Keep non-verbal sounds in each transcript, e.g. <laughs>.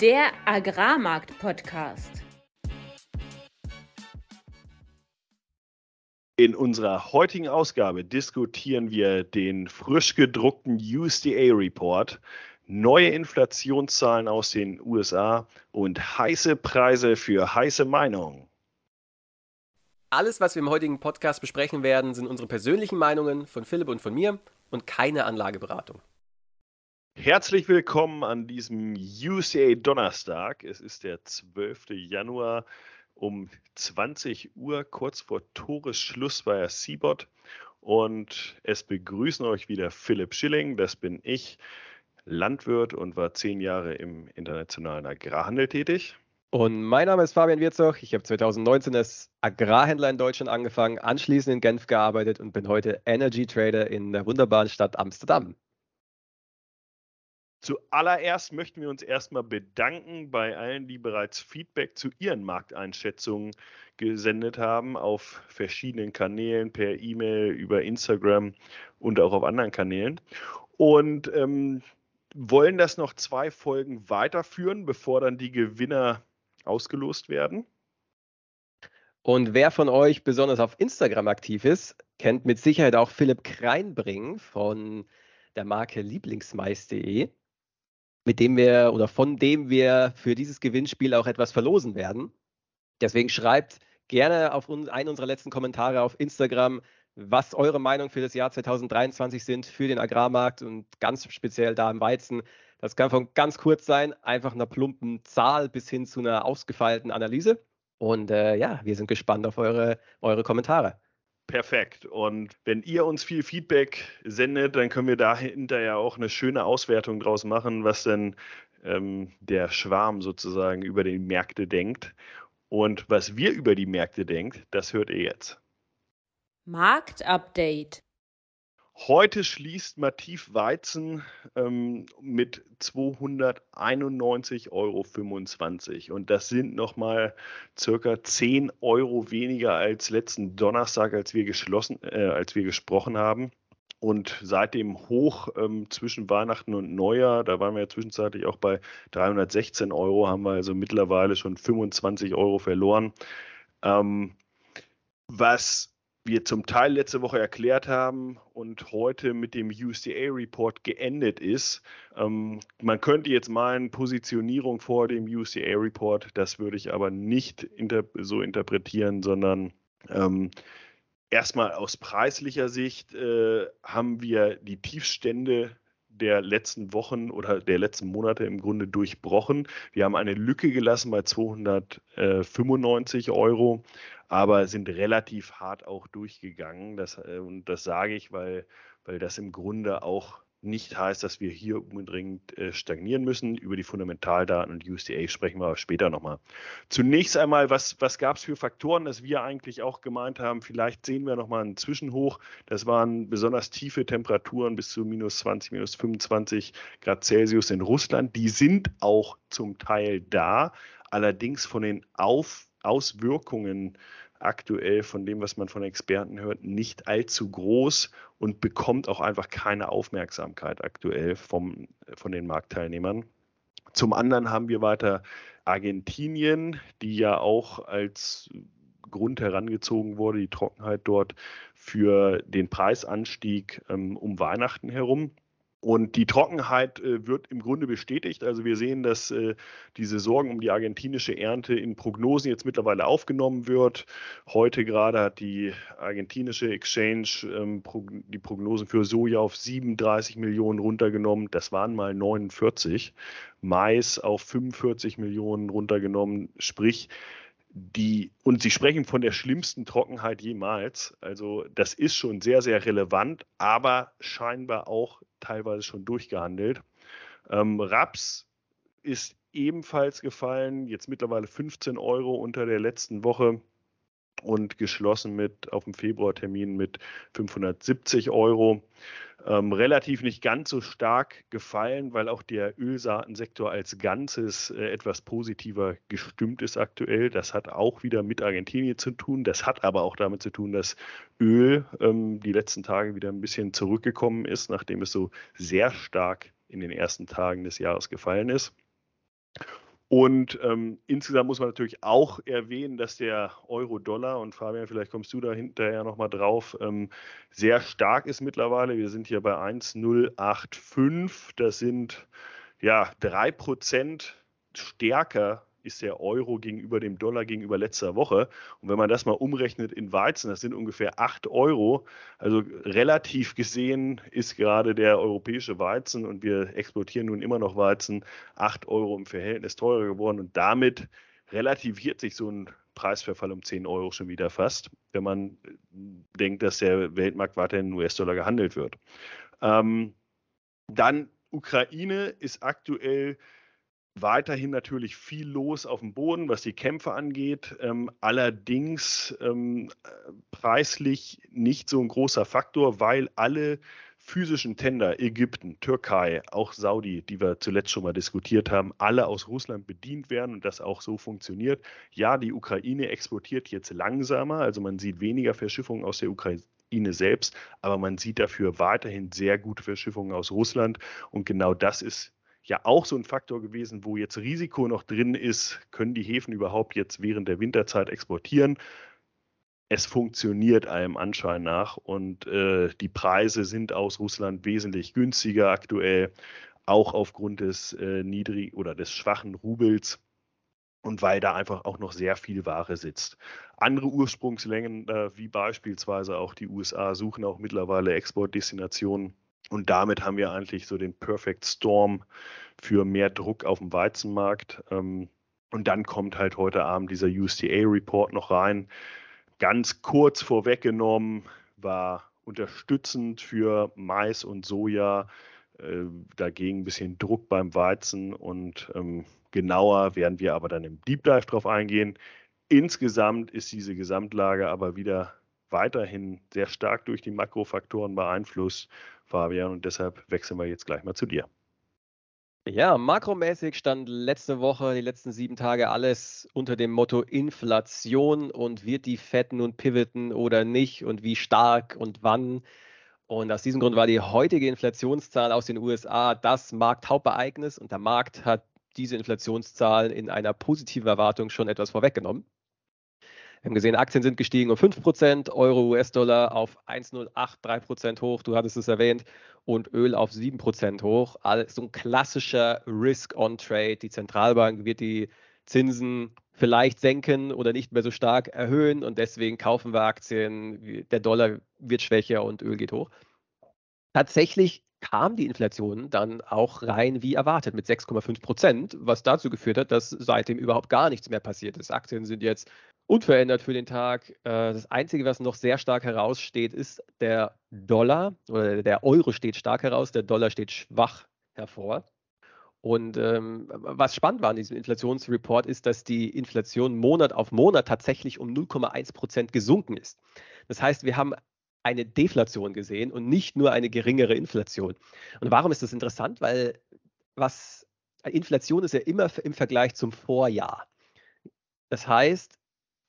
Der Agrarmarkt-Podcast. In unserer heutigen Ausgabe diskutieren wir den frisch gedruckten USDA-Report, neue Inflationszahlen aus den USA und heiße Preise für heiße Meinungen. Alles, was wir im heutigen Podcast besprechen werden, sind unsere persönlichen Meinungen von Philipp und von mir und keine Anlageberatung. Herzlich willkommen an diesem UCA Donnerstag. Es ist der 12. Januar um 20 Uhr, kurz vor Toresschluss bei Seabot. Und es begrüßen euch wieder Philipp Schilling, das bin ich, Landwirt und war zehn Jahre im internationalen Agrarhandel tätig. Und mein Name ist Fabian Wirzog. Ich habe 2019 als Agrarhändler in Deutschland angefangen, anschließend in Genf gearbeitet und bin heute Energy Trader in der wunderbaren Stadt Amsterdam. Zuallererst möchten wir uns erstmal bedanken bei allen, die bereits Feedback zu ihren Markteinschätzungen gesendet haben auf verschiedenen Kanälen, per E-Mail, über Instagram und auch auf anderen Kanälen. Und ähm, wollen das noch zwei Folgen weiterführen, bevor dann die Gewinner ausgelost werden. Und wer von euch besonders auf Instagram aktiv ist, kennt mit Sicherheit auch Philipp Kreinbring von der Marke lieblingsmais.de mit dem wir oder von dem wir für dieses Gewinnspiel auch etwas verlosen werden. Deswegen schreibt gerne auf einen unserer letzten Kommentare auf Instagram, was eure Meinung für das Jahr 2023 sind für den Agrarmarkt und ganz speziell da im Weizen. Das kann von ganz kurz sein, einfach einer plumpen Zahl bis hin zu einer ausgefeilten Analyse. Und äh, ja, wir sind gespannt auf eure, eure Kommentare. Perfekt. Und wenn ihr uns viel Feedback sendet, dann können wir dahinter ja auch eine schöne Auswertung draus machen, was denn ähm, der Schwarm sozusagen über die Märkte denkt. Und was wir über die Märkte denkt, das hört ihr jetzt. Marktupdate. Heute schließt Mativ Weizen ähm, mit 291,25 Euro. Und das sind nochmal circa 10 Euro weniger als letzten Donnerstag, als wir, geschlossen, äh, als wir gesprochen haben. Und seit dem Hoch ähm, zwischen Weihnachten und Neujahr, da waren wir ja zwischenzeitlich auch bei 316 Euro, haben wir also mittlerweile schon 25 Euro verloren. Ähm, was wir zum Teil letzte Woche erklärt haben und heute mit dem USDA-Report geendet ist. Ähm, man könnte jetzt meinen, Positionierung vor dem USDA-Report, das würde ich aber nicht inter so interpretieren, sondern ähm, erstmal aus preislicher Sicht äh, haben wir die Tiefstände der letzten Wochen oder der letzten Monate im Grunde durchbrochen. Wir haben eine Lücke gelassen bei 295 Euro, aber sind relativ hart auch durchgegangen. Das, äh, und das sage ich, weil, weil das im Grunde auch nicht heißt, dass wir hier unbedingt äh, stagnieren müssen. Über die Fundamentaldaten und USDA sprechen wir später nochmal. Zunächst einmal, was, was gab es für Faktoren, dass wir eigentlich auch gemeint haben, vielleicht sehen wir nochmal einen Zwischenhoch. Das waren besonders tiefe Temperaturen bis zu minus 20, minus 25 Grad Celsius in Russland. Die sind auch zum Teil da, allerdings von den Auf Auswirkungen aktuell von dem, was man von Experten hört, nicht allzu groß und bekommt auch einfach keine Aufmerksamkeit aktuell vom, von den Marktteilnehmern. Zum anderen haben wir weiter Argentinien, die ja auch als Grund herangezogen wurde, die Trockenheit dort für den Preisanstieg ähm, um Weihnachten herum. Und die Trockenheit äh, wird im Grunde bestätigt. Also wir sehen, dass äh, diese Sorgen um die argentinische Ernte in Prognosen jetzt mittlerweile aufgenommen wird. Heute gerade hat die argentinische Exchange ähm, die Prognosen für Soja auf 37 Millionen runtergenommen. Das waren mal 49. Mais auf 45 Millionen runtergenommen. Sprich, die, und Sie sprechen von der schlimmsten Trockenheit jemals. Also das ist schon sehr, sehr relevant, aber scheinbar auch teilweise schon durchgehandelt. Ähm, Raps ist ebenfalls gefallen, jetzt mittlerweile 15 Euro unter der letzten Woche und geschlossen mit auf dem Februartermin mit 570 Euro. Ähm, relativ nicht ganz so stark gefallen, weil auch der Ölsaatensektor als Ganzes äh, etwas positiver gestimmt ist aktuell. Das hat auch wieder mit Argentinien zu tun. Das hat aber auch damit zu tun, dass Öl ähm, die letzten Tage wieder ein bisschen zurückgekommen ist, nachdem es so sehr stark in den ersten Tagen des Jahres gefallen ist. Und ähm, insgesamt muss man natürlich auch erwähnen, dass der Euro-Dollar, und Fabian, vielleicht kommst du da hinterher nochmal drauf, ähm, sehr stark ist mittlerweile. Wir sind hier bei 1,085. Das sind ja 3% stärker ist der Euro gegenüber dem Dollar gegenüber letzter Woche. Und wenn man das mal umrechnet in Weizen, das sind ungefähr 8 Euro. Also relativ gesehen ist gerade der europäische Weizen und wir exportieren nun immer noch Weizen 8 Euro im Verhältnis teurer geworden. Und damit relativiert sich so ein Preisverfall um 10 Euro schon wieder fast, wenn man denkt, dass der Weltmarkt weiterhin in US-Dollar gehandelt wird. Ähm, dann Ukraine ist aktuell weiterhin natürlich viel los auf dem Boden, was die Kämpfe angeht. Ähm, allerdings ähm, preislich nicht so ein großer Faktor, weil alle physischen Tender, Ägypten, Türkei, auch Saudi, die wir zuletzt schon mal diskutiert haben, alle aus Russland bedient werden und das auch so funktioniert. Ja, die Ukraine exportiert jetzt langsamer, also man sieht weniger Verschiffungen aus der Ukraine selbst, aber man sieht dafür weiterhin sehr gute Verschiffungen aus Russland und genau das ist ja auch so ein Faktor gewesen, wo jetzt Risiko noch drin ist, können die Häfen überhaupt jetzt während der Winterzeit exportieren? Es funktioniert allem Anschein nach und äh, die Preise sind aus Russland wesentlich günstiger aktuell, auch aufgrund des äh, niedrig oder des schwachen Rubels und weil da einfach auch noch sehr viel Ware sitzt. Andere Ursprungsländer, wie beispielsweise auch die USA, suchen auch mittlerweile Exportdestinationen und damit haben wir eigentlich so den Perfect Storm für mehr Druck auf dem Weizenmarkt. Ähm, und dann kommt halt heute Abend dieser USDA-Report noch rein. Ganz kurz vorweggenommen war unterstützend für Mais und Soja, äh, dagegen ein bisschen Druck beim Weizen und ähm, genauer werden wir aber dann im Deep Dive drauf eingehen. Insgesamt ist diese Gesamtlage aber wieder weiterhin sehr stark durch die Makrofaktoren beeinflusst Fabian, und deshalb wechseln wir jetzt gleich mal zu dir. Ja, makromäßig stand letzte Woche, die letzten sieben Tage alles unter dem Motto Inflation und wird die Fed nun pivoten oder nicht und wie stark und wann. Und aus diesem Grund war die heutige Inflationszahl aus den USA das Markthauptereignis und der Markt hat diese Inflationszahlen in einer positiven Erwartung schon etwas vorweggenommen. Wir haben gesehen, Aktien sind gestiegen um 5%, Euro, US-Dollar auf 1,083% hoch, du hattest es erwähnt, und Öl auf 7% hoch. Also ein klassischer Risk-on-Trade. Die Zentralbank wird die Zinsen vielleicht senken oder nicht mehr so stark erhöhen und deswegen kaufen wir Aktien, der Dollar wird schwächer und Öl geht hoch. Tatsächlich kam die Inflation dann auch rein wie erwartet mit 6,5 Prozent, was dazu geführt hat, dass seitdem überhaupt gar nichts mehr passiert ist. Aktien sind jetzt unverändert für den Tag. Äh, das Einzige, was noch sehr stark heraussteht, ist der Dollar oder der Euro steht stark heraus, der Dollar steht schwach hervor. Und ähm, was spannend war an diesem Inflationsreport ist, dass die Inflation Monat auf Monat tatsächlich um 0,1 Prozent gesunken ist. Das heißt, wir haben eine Deflation gesehen und nicht nur eine geringere Inflation. Und warum ist das interessant? Weil was Inflation ist ja immer im Vergleich zum Vorjahr. Das heißt,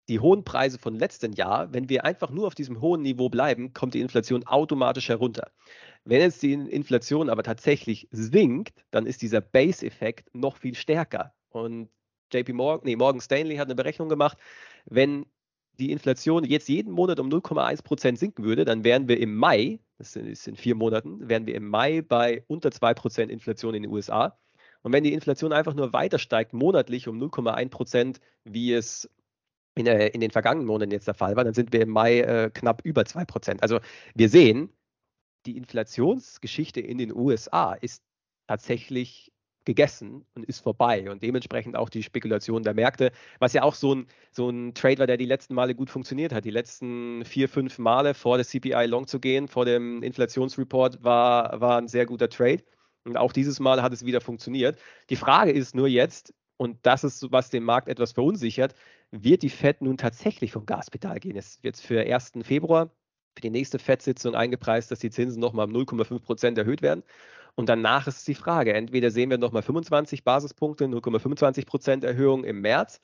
die hohen Preise von letzten Jahr, wenn wir einfach nur auf diesem hohen Niveau bleiben, kommt die Inflation automatisch herunter. Wenn jetzt die Inflation aber tatsächlich sinkt, dann ist dieser Base-Effekt noch viel stärker. Und JP Morgan, nee, Morgan Stanley hat eine Berechnung gemacht, wenn die Inflation jetzt jeden Monat um 0,1 Prozent sinken würde, dann wären wir im Mai, das ist in vier Monaten, wären wir im Mai bei unter 2 Prozent Inflation in den USA. Und wenn die Inflation einfach nur weiter steigt, monatlich um 0,1 Prozent, wie es in, in, den vergangenen Monaten jetzt der Fall war, dann sind wir im Mai äh, knapp über 2 Prozent. Also wir sehen, die Inflationsgeschichte in den USA ist tatsächlich gegessen und ist vorbei und dementsprechend auch die Spekulation der Märkte, was ja auch so ein, so ein Trade war, der die letzten Male gut funktioniert hat. Die letzten vier, fünf Male vor der CPI long zu gehen, vor dem Inflationsreport war, war ein sehr guter Trade und auch dieses Mal hat es wieder funktioniert. Die Frage ist nur jetzt, und das ist, was den Markt etwas verunsichert, wird die Fed nun tatsächlich vom Gaspedal gehen? Es wird für 1. Februar für die nächste FED-Sitzung eingepreist, dass die Zinsen nochmal um 0,5 Prozent erhöht werden. Und danach ist die Frage, entweder sehen wir nochmal 25 Basispunkte, 0,25 Prozent Erhöhung im März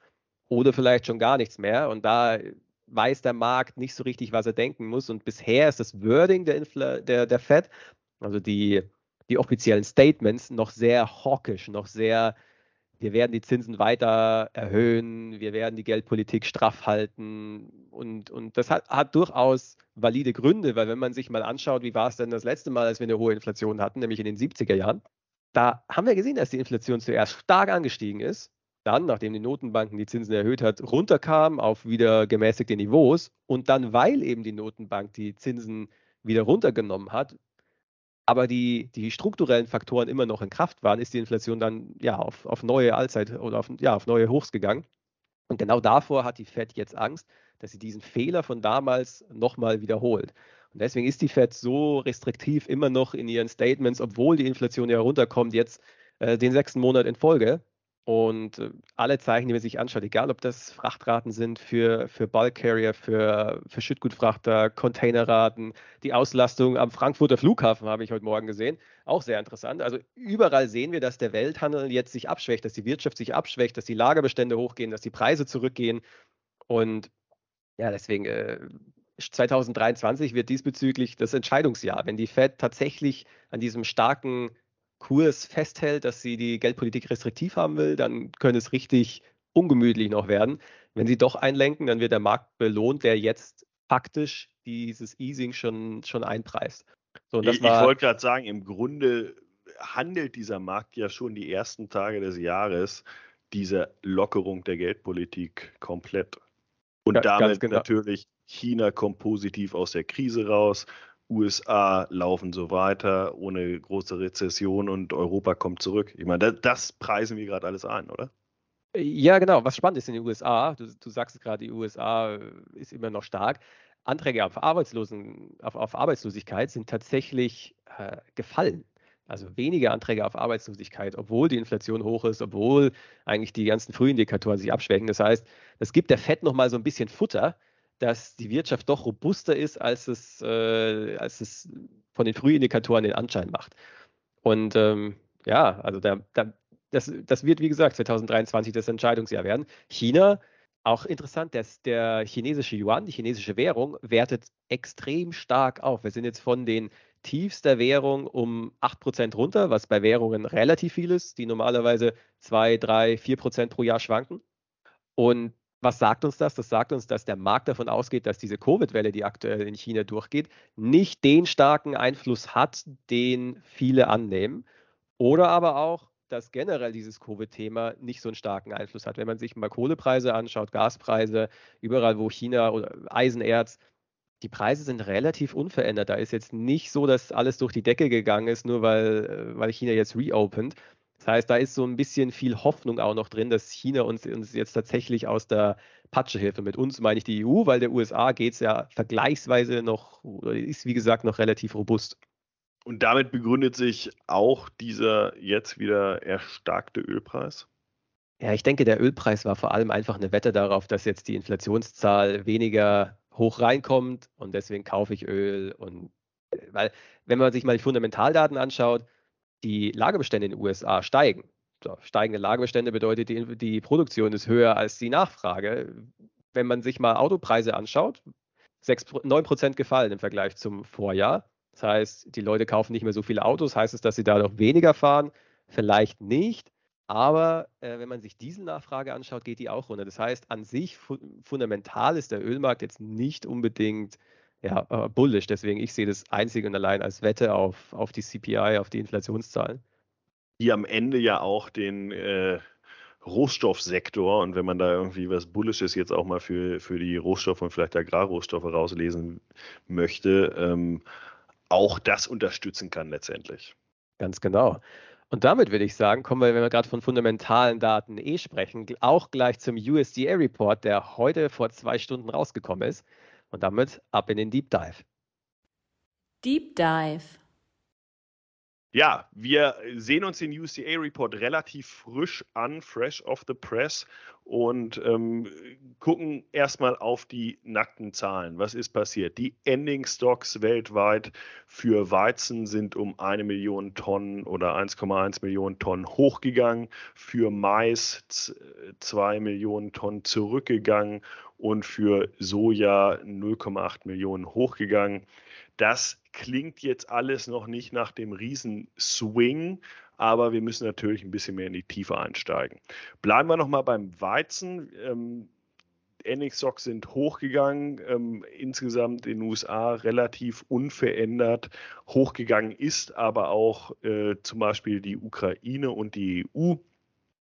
oder vielleicht schon gar nichts mehr. Und da weiß der Markt nicht so richtig, was er denken muss. Und bisher ist das Wording der, Infl der, der Fed, also die, die offiziellen Statements, noch sehr hawkisch, noch sehr wir werden die Zinsen weiter erhöhen, wir werden die Geldpolitik straff halten. Und, und das hat, hat durchaus valide Gründe, weil wenn man sich mal anschaut, wie war es denn das letzte Mal, als wir eine hohe Inflation hatten, nämlich in den 70er Jahren, da haben wir gesehen, dass die Inflation zuerst stark angestiegen ist, dann, nachdem die Notenbanken die Zinsen erhöht hat, runterkam auf wieder gemäßigte Niveaus und dann, weil eben die Notenbank die Zinsen wieder runtergenommen hat, aber die, die strukturellen Faktoren immer noch in Kraft waren, ist die Inflation dann ja auf, auf neue Allzeit oder auf, ja, auf neue Hochs gegangen. Und genau davor hat die Fed jetzt Angst, dass sie diesen Fehler von damals nochmal wiederholt. Und deswegen ist die Fed so restriktiv immer noch in ihren Statements, obwohl die Inflation ja runterkommt, jetzt äh, den sechsten Monat in Folge. Und äh, alle Zeichen, die man sich anschaut, egal ob das Frachtraten sind für, für Bulk Carrier, für, für Schüttgutfrachter, Containerraten, die Auslastung am Frankfurter Flughafen habe ich heute Morgen gesehen, auch sehr interessant. Also überall sehen wir, dass der Welthandel jetzt sich abschwächt, dass die Wirtschaft sich abschwächt, dass die Lagerbestände hochgehen, dass die Preise zurückgehen. Und ja, deswegen äh, 2023 wird diesbezüglich das Entscheidungsjahr. Wenn die Fed tatsächlich an diesem starken Kurs festhält, dass sie die Geldpolitik restriktiv haben will, dann könnte es richtig ungemütlich noch werden. Wenn sie doch einlenken, dann wird der Markt belohnt, der jetzt faktisch dieses Easing schon, schon einpreist. So, ich, ich wollte gerade sagen, im Grunde handelt dieser Markt ja schon die ersten Tage des Jahres dieser Lockerung der Geldpolitik komplett. Und ja, damit genau. natürlich China kommt positiv aus der Krise raus, USA laufen so weiter ohne große Rezession und Europa kommt zurück. Ich meine, das, das preisen wir gerade alles ein, oder? Ja, genau. Was spannend ist in den USA, du, du sagst es gerade, die USA ist immer noch stark. Anträge auf, Arbeitslosen, auf, auf Arbeitslosigkeit sind tatsächlich äh, gefallen. Also weniger Anträge auf Arbeitslosigkeit, obwohl die Inflation hoch ist, obwohl eigentlich die ganzen Frühindikatoren sich abschwächen. Das heißt, es gibt der FED nochmal so ein bisschen Futter, dass die Wirtschaft doch robuster ist, als es, äh, als es von den Frühindikatoren den Anschein macht. Und ähm, ja, also da, da, das, das wird, wie gesagt, 2023 das Entscheidungsjahr werden. China, auch interessant, dass der chinesische Yuan, die chinesische Währung, wertet extrem stark auf. Wir sind jetzt von den tiefster Währung um 8% runter, was bei Währungen relativ viel ist, die normalerweise 2, 3, 4% pro Jahr schwanken. Und was sagt uns das? Das sagt uns, dass der Markt davon ausgeht, dass diese Covid-Welle, die aktuell in China durchgeht, nicht den starken Einfluss hat, den viele annehmen. Oder aber auch, dass generell dieses Covid-Thema nicht so einen starken Einfluss hat. Wenn man sich mal Kohlepreise anschaut, Gaspreise, überall wo China oder Eisenerz, die Preise sind relativ unverändert. Da ist jetzt nicht so, dass alles durch die Decke gegangen ist, nur weil, äh, weil China jetzt reopened. Das heißt, da ist so ein bisschen viel Hoffnung auch noch drin, dass China uns, uns jetzt tatsächlich aus der Patsche hilft. Und mit uns meine ich die EU, weil der USA geht es ja vergleichsweise noch, ist wie gesagt noch relativ robust. Und damit begründet sich auch dieser jetzt wieder erstarkte Ölpreis? Ja, ich denke, der Ölpreis war vor allem einfach eine Wette darauf, dass jetzt die Inflationszahl weniger hoch reinkommt und deswegen kaufe ich Öl. Und weil, wenn man sich mal die Fundamentaldaten anschaut, die Lagerbestände in den USA steigen. So, steigende Lagerbestände bedeutet, die, die Produktion ist höher als die Nachfrage. Wenn man sich mal Autopreise anschaut, 6, 9% gefallen im Vergleich zum Vorjahr. Das heißt, die Leute kaufen nicht mehr so viele Autos. Heißt es, dass sie dadurch weniger fahren? Vielleicht nicht. Aber äh, wenn man sich Dieselnachfrage anschaut, geht die auch runter. Das heißt, an sich fu fundamental ist der Ölmarkt jetzt nicht unbedingt ja, äh, bullish. Deswegen, ich sehe das einzig und allein als Wette auf, auf die CPI, auf die Inflationszahlen. Die am Ende ja auch den äh, Rohstoffsektor und wenn man da irgendwie was Bullisches jetzt auch mal für, für die Rohstoffe und vielleicht Agrarrohstoffe rauslesen möchte, ähm, auch das unterstützen kann letztendlich. Ganz genau. Und damit würde ich sagen, kommen wir, wenn wir gerade von fundamentalen Daten eh sprechen, auch gleich zum USDA-Report, der heute vor zwei Stunden rausgekommen ist. Und damit ab in den Deep Dive. Deep Dive. Ja, wir sehen uns den UCA-Report relativ frisch an, fresh off the press und ähm, gucken erstmal auf die nackten Zahlen. Was ist passiert? Die Ending Stocks weltweit für Weizen sind um eine Million Tonnen oder 1,1 Millionen Tonnen hochgegangen, für Mais zwei Millionen Tonnen zurückgegangen und für Soja 0,8 Millionen hochgegangen. Das klingt jetzt alles noch nicht nach dem riesen Swing, aber wir müssen natürlich ein bisschen mehr in die Tiefe einsteigen. Bleiben wir nochmal beim Weizen. Ähm, NX-Stocks sind hochgegangen, ähm, insgesamt in den USA relativ unverändert. Hochgegangen ist aber auch äh, zum Beispiel die Ukraine und die EU.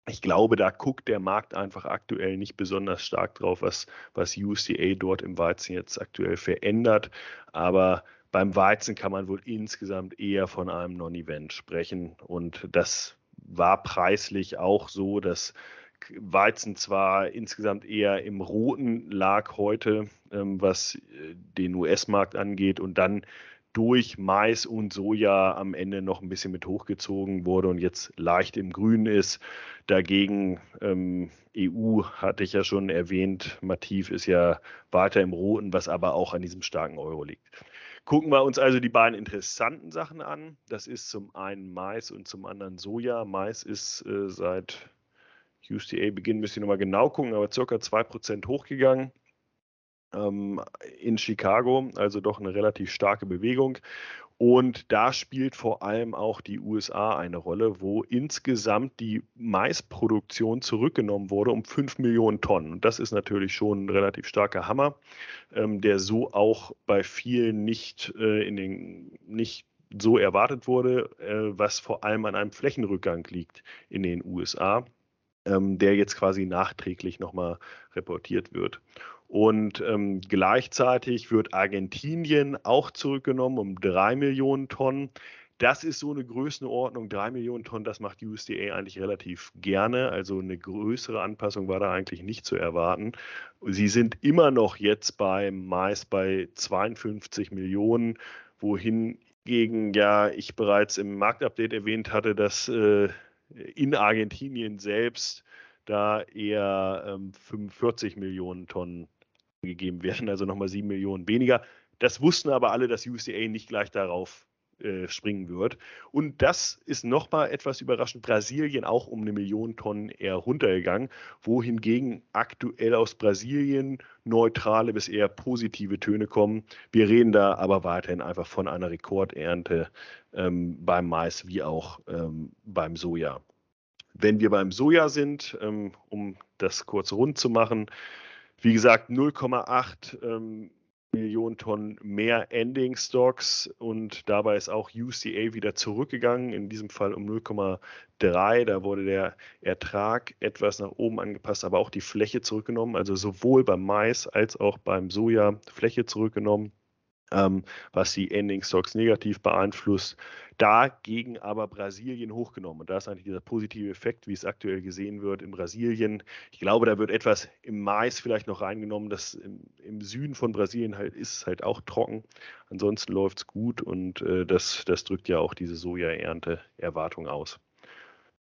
Ich glaube, da guckt der Markt einfach aktuell nicht besonders stark drauf, was, was USDA dort im Weizen jetzt aktuell verändert. Aber beim Weizen kann man wohl insgesamt eher von einem Non-Event sprechen. Und das war preislich auch so, dass Weizen zwar insgesamt eher im Roten lag heute, ähm, was äh, den US-Markt angeht, und dann durch Mais und Soja am Ende noch ein bisschen mit hochgezogen wurde und jetzt leicht im Grünen ist. Dagegen ähm, EU hatte ich ja schon erwähnt, Mativ ist ja weiter im Roten, was aber auch an diesem starken Euro liegt. Gucken wir uns also die beiden interessanten Sachen an. Das ist zum einen Mais und zum anderen Soja. Mais ist äh, seit USDA-Beginn, müsste ich nochmal genau gucken, aber circa 2% hochgegangen ähm, in Chicago, also doch eine relativ starke Bewegung. Und da spielt vor allem auch die USA eine Rolle, wo insgesamt die Maisproduktion zurückgenommen wurde um 5 Millionen Tonnen. Und das ist natürlich schon ein relativ starker Hammer, ähm, der so auch bei vielen nicht, äh, in den, nicht so erwartet wurde, äh, was vor allem an einem Flächenrückgang liegt in den USA, ähm, der jetzt quasi nachträglich nochmal reportiert wird. Und ähm, gleichzeitig wird Argentinien auch zurückgenommen um drei Millionen Tonnen. Das ist so eine Größenordnung, drei Millionen Tonnen, das macht USDA eigentlich relativ gerne. Also eine größere Anpassung war da eigentlich nicht zu erwarten. Sie sind immer noch jetzt beim Mais bei 52 Millionen, wohingegen ja ich bereits im Marktupdate erwähnt hatte, dass äh, in Argentinien selbst da eher ähm, 45 Millionen Tonnen gegeben werden, also nochmal sieben Millionen weniger. Das wussten aber alle, dass USDA nicht gleich darauf äh, springen wird. Und das ist nochmal etwas überraschend. Brasilien auch um eine Million Tonnen eher runtergegangen, wohingegen aktuell aus Brasilien neutrale bis eher positive Töne kommen. Wir reden da aber weiterhin einfach von einer Rekordernte ähm, beim Mais wie auch ähm, beim Soja. Wenn wir beim Soja sind, ähm, um das kurz rund zu machen, wie gesagt, 0,8 ähm, Millionen Tonnen mehr Ending Stocks und dabei ist auch UCA wieder zurückgegangen, in diesem Fall um 0,3. Da wurde der Ertrag etwas nach oben angepasst, aber auch die Fläche zurückgenommen, also sowohl beim Mais als auch beim Soja Fläche zurückgenommen ähm, was die Ending Stocks negativ beeinflusst. Dagegen aber Brasilien hochgenommen. Und da ist eigentlich dieser positive Effekt, wie es aktuell gesehen wird in Brasilien. Ich glaube, da wird etwas im Mais vielleicht noch reingenommen. Das im, im Süden von Brasilien halt ist halt auch trocken. Ansonsten läuft es gut und äh, das, das drückt ja auch diese Soja-Ernte-Erwartung aus.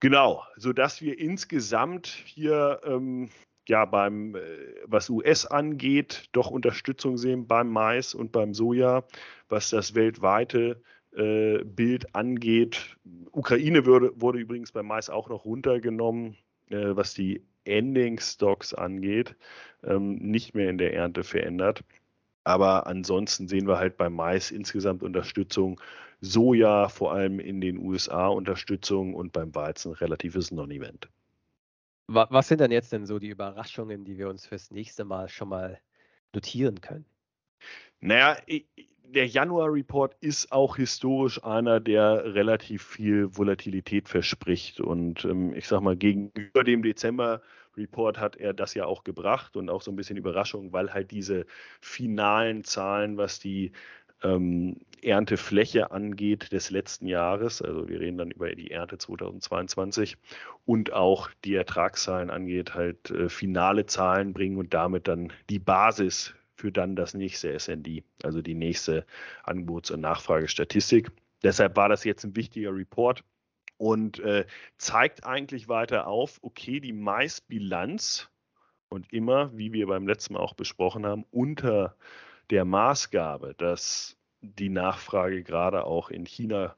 Genau, sodass wir insgesamt hier ähm, ja beim, äh, was US angeht, doch Unterstützung sehen beim Mais und beim Soja, was das weltweite äh, Bild angeht. Ukraine würde, wurde übrigens beim Mais auch noch runtergenommen, äh, was die Ending Stocks angeht, ähm, nicht mehr in der Ernte verändert. Aber ansonsten sehen wir halt beim Mais insgesamt Unterstützung, Soja vor allem in den USA Unterstützung und beim Weizen relatives Non-Event. Was sind denn jetzt denn so die Überraschungen, die wir uns fürs nächste Mal schon mal notieren können? Naja, der Januar-Report ist auch historisch einer, der relativ viel Volatilität verspricht. Und ähm, ich sag mal, gegenüber dem Dezember-Report hat er das ja auch gebracht und auch so ein bisschen Überraschung, weil halt diese finalen Zahlen, was die ähm, Erntefläche angeht des letzten Jahres. Also wir reden dann über die Ernte 2022 und auch die Ertragszahlen angeht, halt äh, finale Zahlen bringen und damit dann die Basis für dann das nächste SND, also die nächste Angebots- und Nachfragestatistik. Deshalb war das jetzt ein wichtiger Report und äh, zeigt eigentlich weiter auf, okay, die Maisbilanz und immer, wie wir beim letzten Mal auch besprochen haben, unter der Maßgabe, dass die Nachfrage gerade auch in China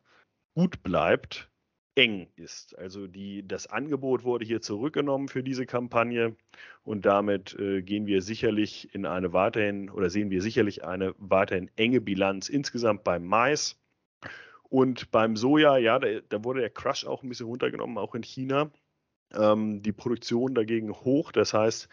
gut bleibt, eng ist. Also die, das Angebot wurde hier zurückgenommen für diese Kampagne und damit äh, gehen wir sicherlich in eine weiterhin oder sehen wir sicherlich eine weiterhin enge Bilanz insgesamt beim Mais. Und beim Soja, ja, da, da wurde der Crush auch ein bisschen runtergenommen, auch in China. Ähm, die Produktion dagegen hoch. Das heißt,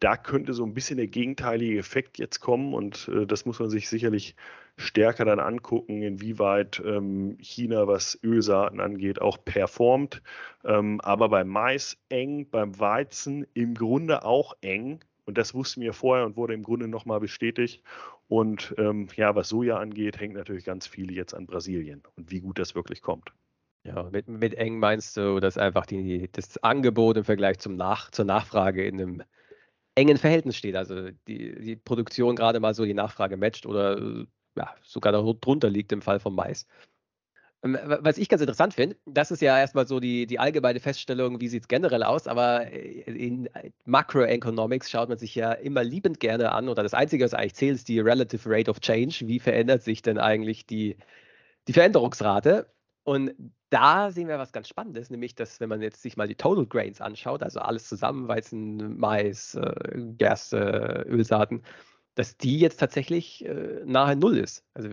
da könnte so ein bisschen der gegenteilige Effekt jetzt kommen und äh, das muss man sich sicherlich stärker dann angucken, inwieweit ähm, China, was Ölsaaten angeht, auch performt. Ähm, aber beim Mais eng, beim Weizen im Grunde auch eng. Und das wussten wir vorher und wurde im Grunde nochmal bestätigt. Und ähm, ja, was Soja angeht, hängt natürlich ganz viel jetzt an Brasilien und wie gut das wirklich kommt. Ja, mit, mit eng meinst du, dass einfach die, das Angebot im Vergleich zum Nach, zur Nachfrage in einem engen Verhältnis steht. Also die, die Produktion gerade mal so die Nachfrage matcht oder ja, sogar darunter liegt im Fall von Mais. Ähm, was ich ganz interessant finde, das ist ja erstmal so die, die allgemeine Feststellung, wie sieht es generell aus, aber äh, in Macroeconomics schaut man sich ja immer liebend gerne an oder das Einzige, was eigentlich zählt, ist die Relative Rate of Change. Wie verändert sich denn eigentlich die, die Veränderungsrate? Und da sehen wir was ganz Spannendes, nämlich, dass wenn man jetzt sich mal die Total Grains anschaut, also alles zusammen, Weizen, Mais, äh, Gerste, Ölsaaten, dass die jetzt tatsächlich äh, nahe Null ist. Also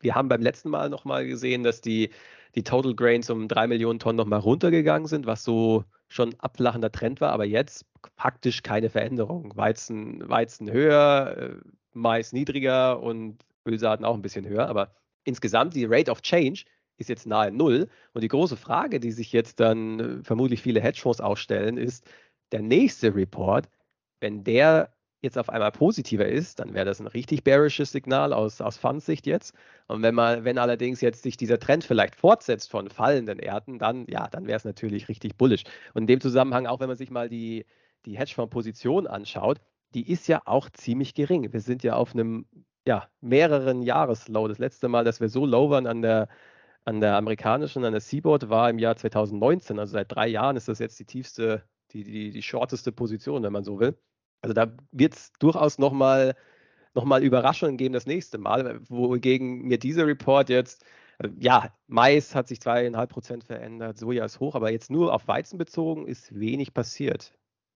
wir haben beim letzten Mal nochmal gesehen, dass die, die Total Grains um drei Millionen Tonnen nochmal runtergegangen sind, was so schon abflachender Trend war, aber jetzt faktisch keine Veränderung. Weizen, Weizen höher, äh, Mais niedriger und Ölsaaten auch ein bisschen höher, aber insgesamt die Rate of Change ist jetzt nahe Null. Und die große Frage, die sich jetzt dann äh, vermutlich viele Hedgefonds ausstellen, ist, der nächste Report, wenn der jetzt auf einmal positiver ist, dann wäre das ein richtig bearisches Signal aus, aus Fundsicht jetzt. Und wenn man, wenn allerdings jetzt sich dieser Trend vielleicht fortsetzt von fallenden Erden, dann, ja, dann wäre es natürlich richtig bullisch. Und in dem Zusammenhang, auch wenn man sich mal die, die Hedgefonds-Position anschaut, die ist ja auch ziemlich gering. Wir sind ja auf einem ja, mehreren Jahreslow. Das letzte Mal, dass wir so low waren an der, an der amerikanischen, an der Seaboard, war im Jahr 2019. Also seit drei Jahren ist das jetzt die tiefste, die, die, die shorteste Position, wenn man so will. Also da wird es durchaus nochmal noch mal Überraschungen geben das nächste Mal, wogegen mir dieser Report jetzt, äh, ja, Mais hat sich zweieinhalb Prozent verändert, Soja ist hoch, aber jetzt nur auf Weizen bezogen ist wenig passiert.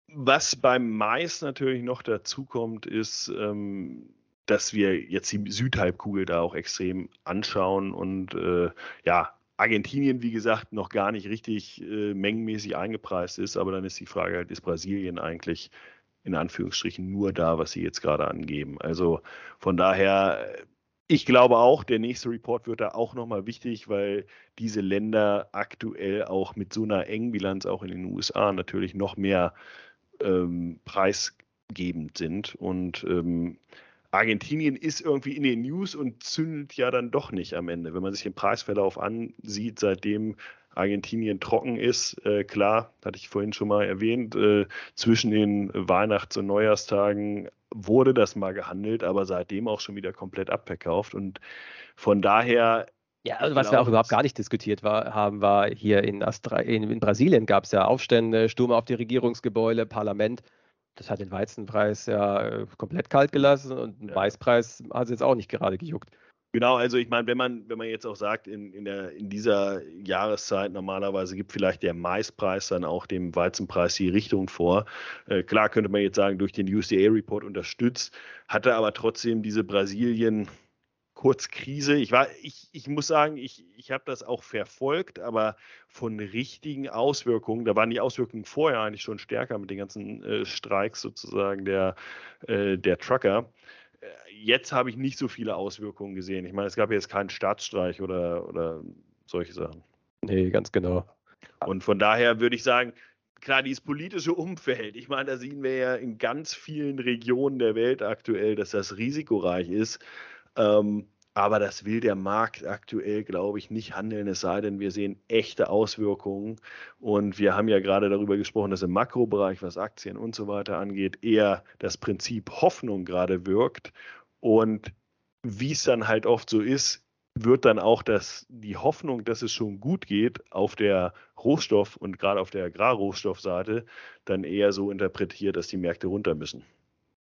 Was beim Mais natürlich noch dazu kommt, ist, ähm, dass wir jetzt die Südhalbkugel da auch extrem anschauen und äh, ja, Argentinien, wie gesagt, noch gar nicht richtig äh, mengenmäßig eingepreist ist, aber dann ist die Frage halt, ist Brasilien eigentlich in Anführungsstrichen nur da, was Sie jetzt gerade angeben. Also von daher, ich glaube auch, der nächste Report wird da auch nochmal wichtig, weil diese Länder aktuell auch mit so einer engen Bilanz auch in den USA natürlich noch mehr ähm, preisgebend sind und ähm, Argentinien ist irgendwie in den News und zündet ja dann doch nicht am Ende. Wenn man sich den Preisverlauf ansieht, seitdem Argentinien trocken ist, äh, klar, hatte ich vorhin schon mal erwähnt, äh, zwischen den Weihnachts- und Neujahrstagen wurde das mal gehandelt, aber seitdem auch schon wieder komplett abverkauft. Und von daher ja, also was wir auch überhaupt gar nicht diskutiert war, haben, war hier in, Astra in, in Brasilien gab es ja Aufstände, Sturm auf die Regierungsgebäude, Parlament das hat den Weizenpreis ja äh, komplett kalt gelassen und den ja. Weißpreis hat es jetzt auch nicht gerade gejuckt. Genau, also ich meine, wenn man, wenn man jetzt auch sagt, in, in, der, in dieser Jahreszeit normalerweise gibt vielleicht der Maispreis dann auch dem Weizenpreis die Richtung vor. Äh, klar könnte man jetzt sagen, durch den USDA-Report unterstützt, hatte aber trotzdem diese Brasilien- kurz Krise. Ich war, ich, ich muss sagen, ich, ich habe das auch verfolgt, aber von richtigen Auswirkungen, da waren die Auswirkungen vorher eigentlich schon stärker mit den ganzen äh, Streiks sozusagen der, äh, der Trucker. Äh, jetzt habe ich nicht so viele Auswirkungen gesehen. Ich meine, es gab jetzt keinen Staatsstreich oder, oder solche Sachen. Nee, ganz genau. Und von daher würde ich sagen, klar, dieses politische Umfeld, ich meine, da sehen wir ja in ganz vielen Regionen der Welt aktuell, dass das risikoreich ist. Ähm, aber das will der Markt aktuell, glaube ich, nicht handeln, es sei denn, wir sehen echte Auswirkungen. Und wir haben ja gerade darüber gesprochen, dass im Makrobereich, was Aktien und so weiter angeht, eher das Prinzip Hoffnung gerade wirkt. Und wie es dann halt oft so ist, wird dann auch das, die Hoffnung, dass es schon gut geht, auf der Rohstoff- und gerade auf der Agrarrohstoffseite dann eher so interpretiert, dass die Märkte runter müssen.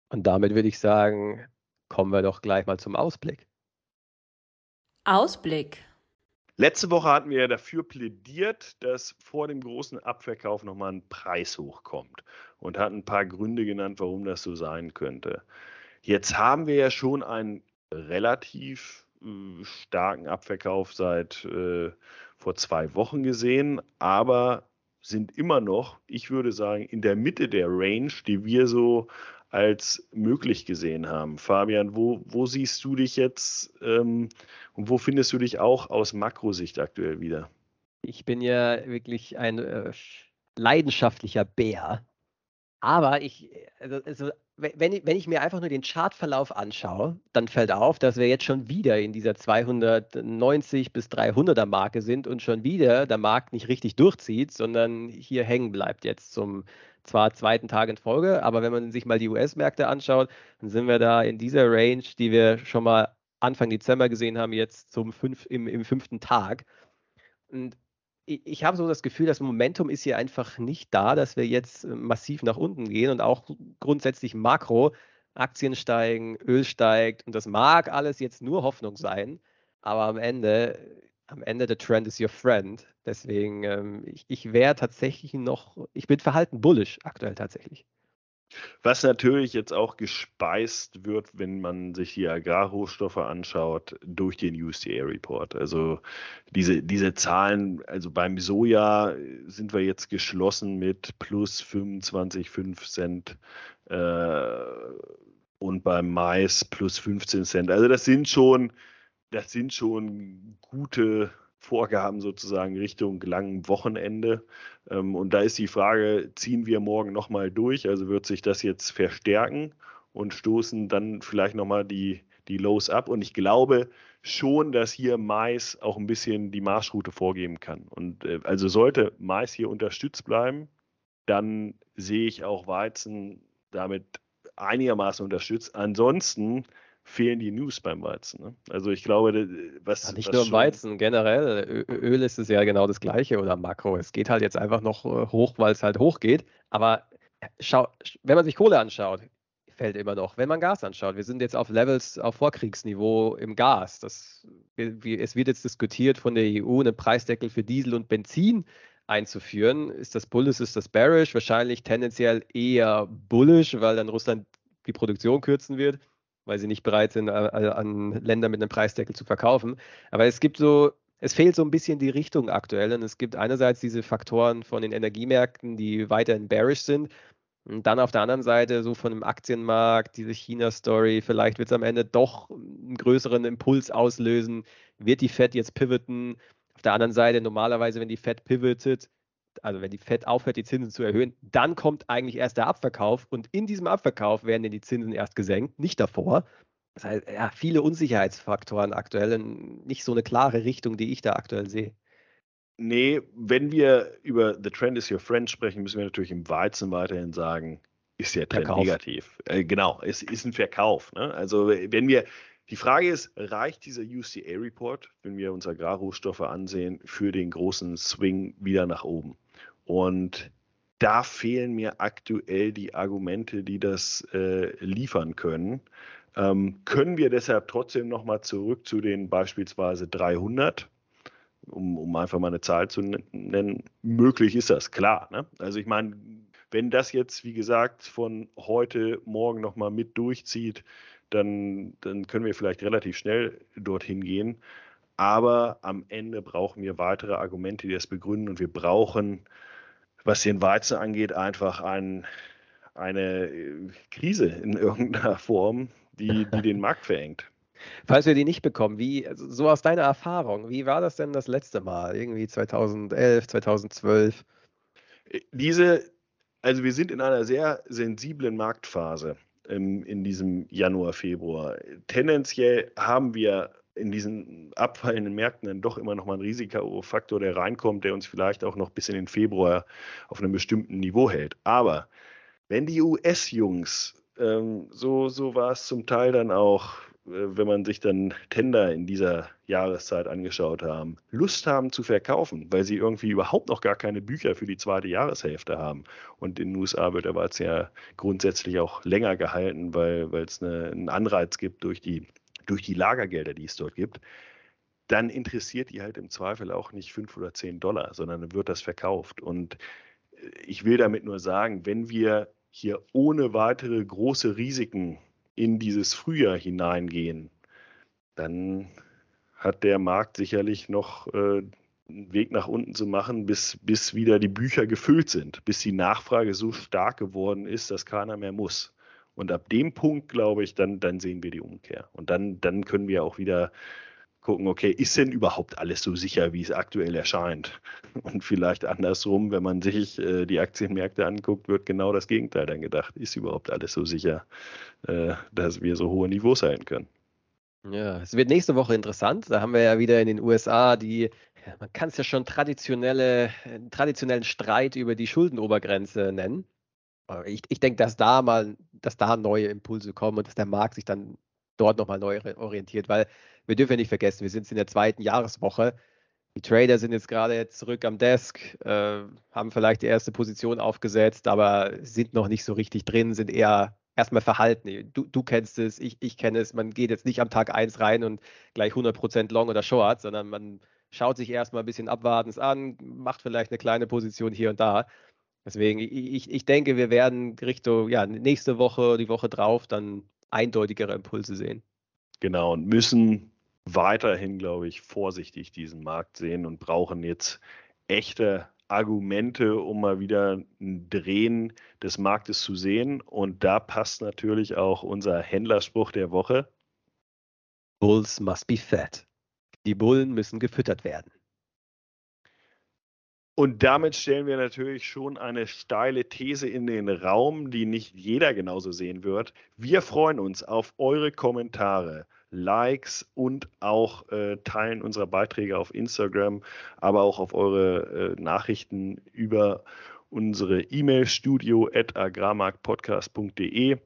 Und damit würde ich sagen, kommen wir doch gleich mal zum Ausblick. Ausblick. Letzte Woche hatten wir ja dafür plädiert, dass vor dem großen Abverkauf nochmal ein Preis hochkommt und hatten ein paar Gründe genannt, warum das so sein könnte. Jetzt haben wir ja schon einen relativ äh, starken Abverkauf seit äh, vor zwei Wochen gesehen, aber sind immer noch, ich würde sagen, in der Mitte der Range, die wir so als möglich gesehen haben. Fabian, wo, wo siehst du dich jetzt ähm, und wo findest du dich auch aus Makrosicht aktuell wieder? Ich bin ja wirklich ein äh, leidenschaftlicher Bär. Aber ich, also, also wenn, ich, wenn ich mir einfach nur den Chartverlauf anschaue, dann fällt auf, dass wir jetzt schon wieder in dieser 290 bis 300er Marke sind und schon wieder der Markt nicht richtig durchzieht, sondern hier hängen bleibt jetzt zum zwar zweiten Tag in Folge, aber wenn man sich mal die US-Märkte anschaut, dann sind wir da in dieser Range, die wir schon mal Anfang Dezember gesehen haben, jetzt zum fünf, im, im fünften Tag. Und ich, habe so das Gefühl, das Momentum ist hier einfach nicht da, dass wir jetzt massiv nach unten gehen und auch grundsätzlich Makro, Aktien steigen, Öl steigt und das mag alles jetzt nur Hoffnung sein, aber am Ende am Ende der Trend is your friend. Deswegen, ähm, ich, ich wäre tatsächlich noch, ich bin verhalten bullish aktuell tatsächlich. Was natürlich jetzt auch gespeist wird, wenn man sich die Agrarrohstoffe anschaut, durch den USDA-Report. Also diese, diese Zahlen, also beim Soja sind wir jetzt geschlossen mit plus 25,5 Cent äh, und beim Mais plus 15 Cent. Also das sind schon das sind schon gute Vorgaben sozusagen Richtung langem Wochenende. Ähm, und da ist die Frage, ziehen wir morgen nochmal durch? Also wird sich das jetzt verstärken und stoßen dann vielleicht nochmal die, die Lows ab? Und ich glaube schon, dass hier Mais auch ein bisschen die Marschroute vorgeben kann. Und äh, also sollte Mais hier unterstützt bleiben, dann sehe ich auch Weizen damit einigermaßen unterstützt. Ansonsten fehlen die News beim Weizen. Ne? Also ich glaube, was. Ja, nicht was nur im Weizen, generell. Öl ist es ja genau das Gleiche oder Makro. Es geht halt jetzt einfach noch äh, hoch, weil es halt hochgeht. Aber äh, schau, wenn man sich Kohle anschaut, fällt immer noch. Wenn man Gas anschaut, wir sind jetzt auf Levels auf Vorkriegsniveau im Gas. Das, es wird jetzt diskutiert von der EU, einen Preisdeckel für Diesel und Benzin einzuführen. Ist das bullish, ist das bearish? Wahrscheinlich tendenziell eher bullish, weil dann Russland die Produktion kürzen wird weil sie nicht bereit sind, an Länder mit einem Preisdeckel zu verkaufen. Aber es gibt so, es fehlt so ein bisschen die Richtung aktuell. Und es gibt einerseits diese Faktoren von den Energiemärkten, die weiterhin bearish sind. Und dann auf der anderen Seite so von dem Aktienmarkt, diese China-Story, vielleicht wird es am Ende doch einen größeren Impuls auslösen. Wird die Fed jetzt pivoten? Auf der anderen Seite, normalerweise, wenn die Fed pivotet, also wenn die Fed aufhört, die Zinsen zu erhöhen, dann kommt eigentlich erst der Abverkauf und in diesem Abverkauf werden dann die Zinsen erst gesenkt, nicht davor. Das heißt, ja, viele Unsicherheitsfaktoren aktuell, nicht so eine klare Richtung, die ich da aktuell sehe. Nee, wenn wir über The Trend is Your Friend sprechen, müssen wir natürlich im Weizen weiterhin sagen, ist der Trend Verkauf. negativ. Äh, genau, es ist ein Verkauf. Ne? Also wenn wir, die Frage ist, reicht dieser UCA-Report, wenn wir uns Agrarrohstoffe ansehen, für den großen Swing wieder nach oben? Und da fehlen mir aktuell die Argumente, die das äh, liefern können. Ähm, können wir deshalb trotzdem nochmal zurück zu den beispielsweise 300? Um, um, einfach mal eine Zahl zu nennen, möglich ist das, klar. Ne? Also ich meine, wenn das jetzt, wie gesagt, von heute, morgen nochmal mit durchzieht, dann, dann können wir vielleicht relativ schnell dorthin gehen. Aber am Ende brauchen wir weitere Argumente, die das begründen. Und wir brauchen, was den Weizen angeht, einfach ein, eine äh, Krise in irgendeiner <laughs> Form, die, die den <laughs> Markt verengt. Falls wir die nicht bekommen, wie, also so aus deiner Erfahrung, wie war das denn das letzte Mal? Irgendwie 2011, 2012? Äh, diese, also wir sind in einer sehr sensiblen Marktphase ähm, in diesem Januar, Februar. Tendenziell haben wir in diesen abfallenden Märkten dann doch immer noch mal einen Risikofaktor, der reinkommt, der uns vielleicht auch noch bis in den Februar auf einem bestimmten Niveau hält. Aber wenn die US-Jungs, ähm, so, so war es zum Teil dann auch äh, wenn man sich dann Tender in dieser Jahreszeit angeschaut haben, Lust haben zu verkaufen, weil sie irgendwie überhaupt noch gar keine Bücher für die zweite Jahreshälfte haben. Und in den USA wird aber jetzt ja grundsätzlich auch länger gehalten, weil, es eine, einen Anreiz gibt durch die, durch die Lagergelder, die es dort gibt. dann interessiert die halt im Zweifel auch nicht fünf oder zehn Dollar, sondern dann wird das verkauft. Und äh, ich will damit nur sagen, wenn wir hier ohne weitere große Risiken in dieses Frühjahr hineingehen, dann hat der Markt sicherlich noch äh, einen Weg nach unten zu machen, bis, bis wieder die Bücher gefüllt sind, bis die Nachfrage so stark geworden ist, dass keiner mehr muss. Und ab dem Punkt, glaube ich, dann, dann sehen wir die Umkehr. Und dann, dann können wir auch wieder gucken, okay, ist denn überhaupt alles so sicher, wie es aktuell erscheint? <laughs> Und vielleicht andersrum, wenn man sich äh, die Aktienmärkte anguckt, wird genau das Gegenteil dann gedacht. Ist überhaupt alles so sicher, äh, dass wir so hohe Niveaus halten können? Ja, es wird nächste Woche interessant. Da haben wir ja wieder in den USA die, man kann es ja schon traditionelle, traditionellen Streit über die Schuldenobergrenze nennen. Ich, ich denke, dass da mal, dass da neue Impulse kommen und dass der Markt sich dann dort nochmal neu orientiert, weil wir dürfen ja nicht vergessen, wir sind in der zweiten Jahreswoche. Die Trader sind jetzt gerade jetzt zurück am Desk, äh, haben vielleicht die erste Position aufgesetzt, aber sind noch nicht so richtig drin, sind eher erstmal verhalten. Du, du kennst es, ich, ich kenne es. Man geht jetzt nicht am Tag 1 rein und gleich 100% Long oder Short, sondern man schaut sich erstmal ein bisschen abwartend an, macht vielleicht eine kleine Position hier und da. Deswegen, ich, ich denke, wir werden Richtung, ja, nächste Woche, die Woche drauf dann eindeutigere Impulse sehen. Genau, und müssen weiterhin, glaube ich, vorsichtig diesen Markt sehen und brauchen jetzt echte Argumente, um mal wieder ein Drehen des Marktes zu sehen. Und da passt natürlich auch unser Händlerspruch der Woche. Bulls must be fed. Die Bullen müssen gefüttert werden. Und damit stellen wir natürlich schon eine steile These in den Raum, die nicht jeder genauso sehen wird. Wir freuen uns auf eure Kommentare, Likes und auch äh, Teilen unserer Beiträge auf Instagram, aber auch auf eure äh, Nachrichten über unsere E-Mail studio at agrarmarktpodcast.de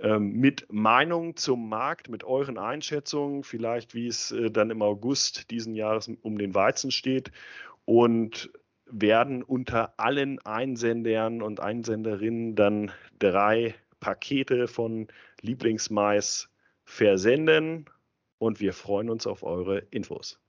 ähm, mit Meinung zum Markt, mit euren Einschätzungen, vielleicht wie es äh, dann im August diesen Jahres um den Weizen steht und werden unter allen Einsendern und Einsenderinnen dann drei Pakete von Lieblingsmais versenden und wir freuen uns auf eure Infos.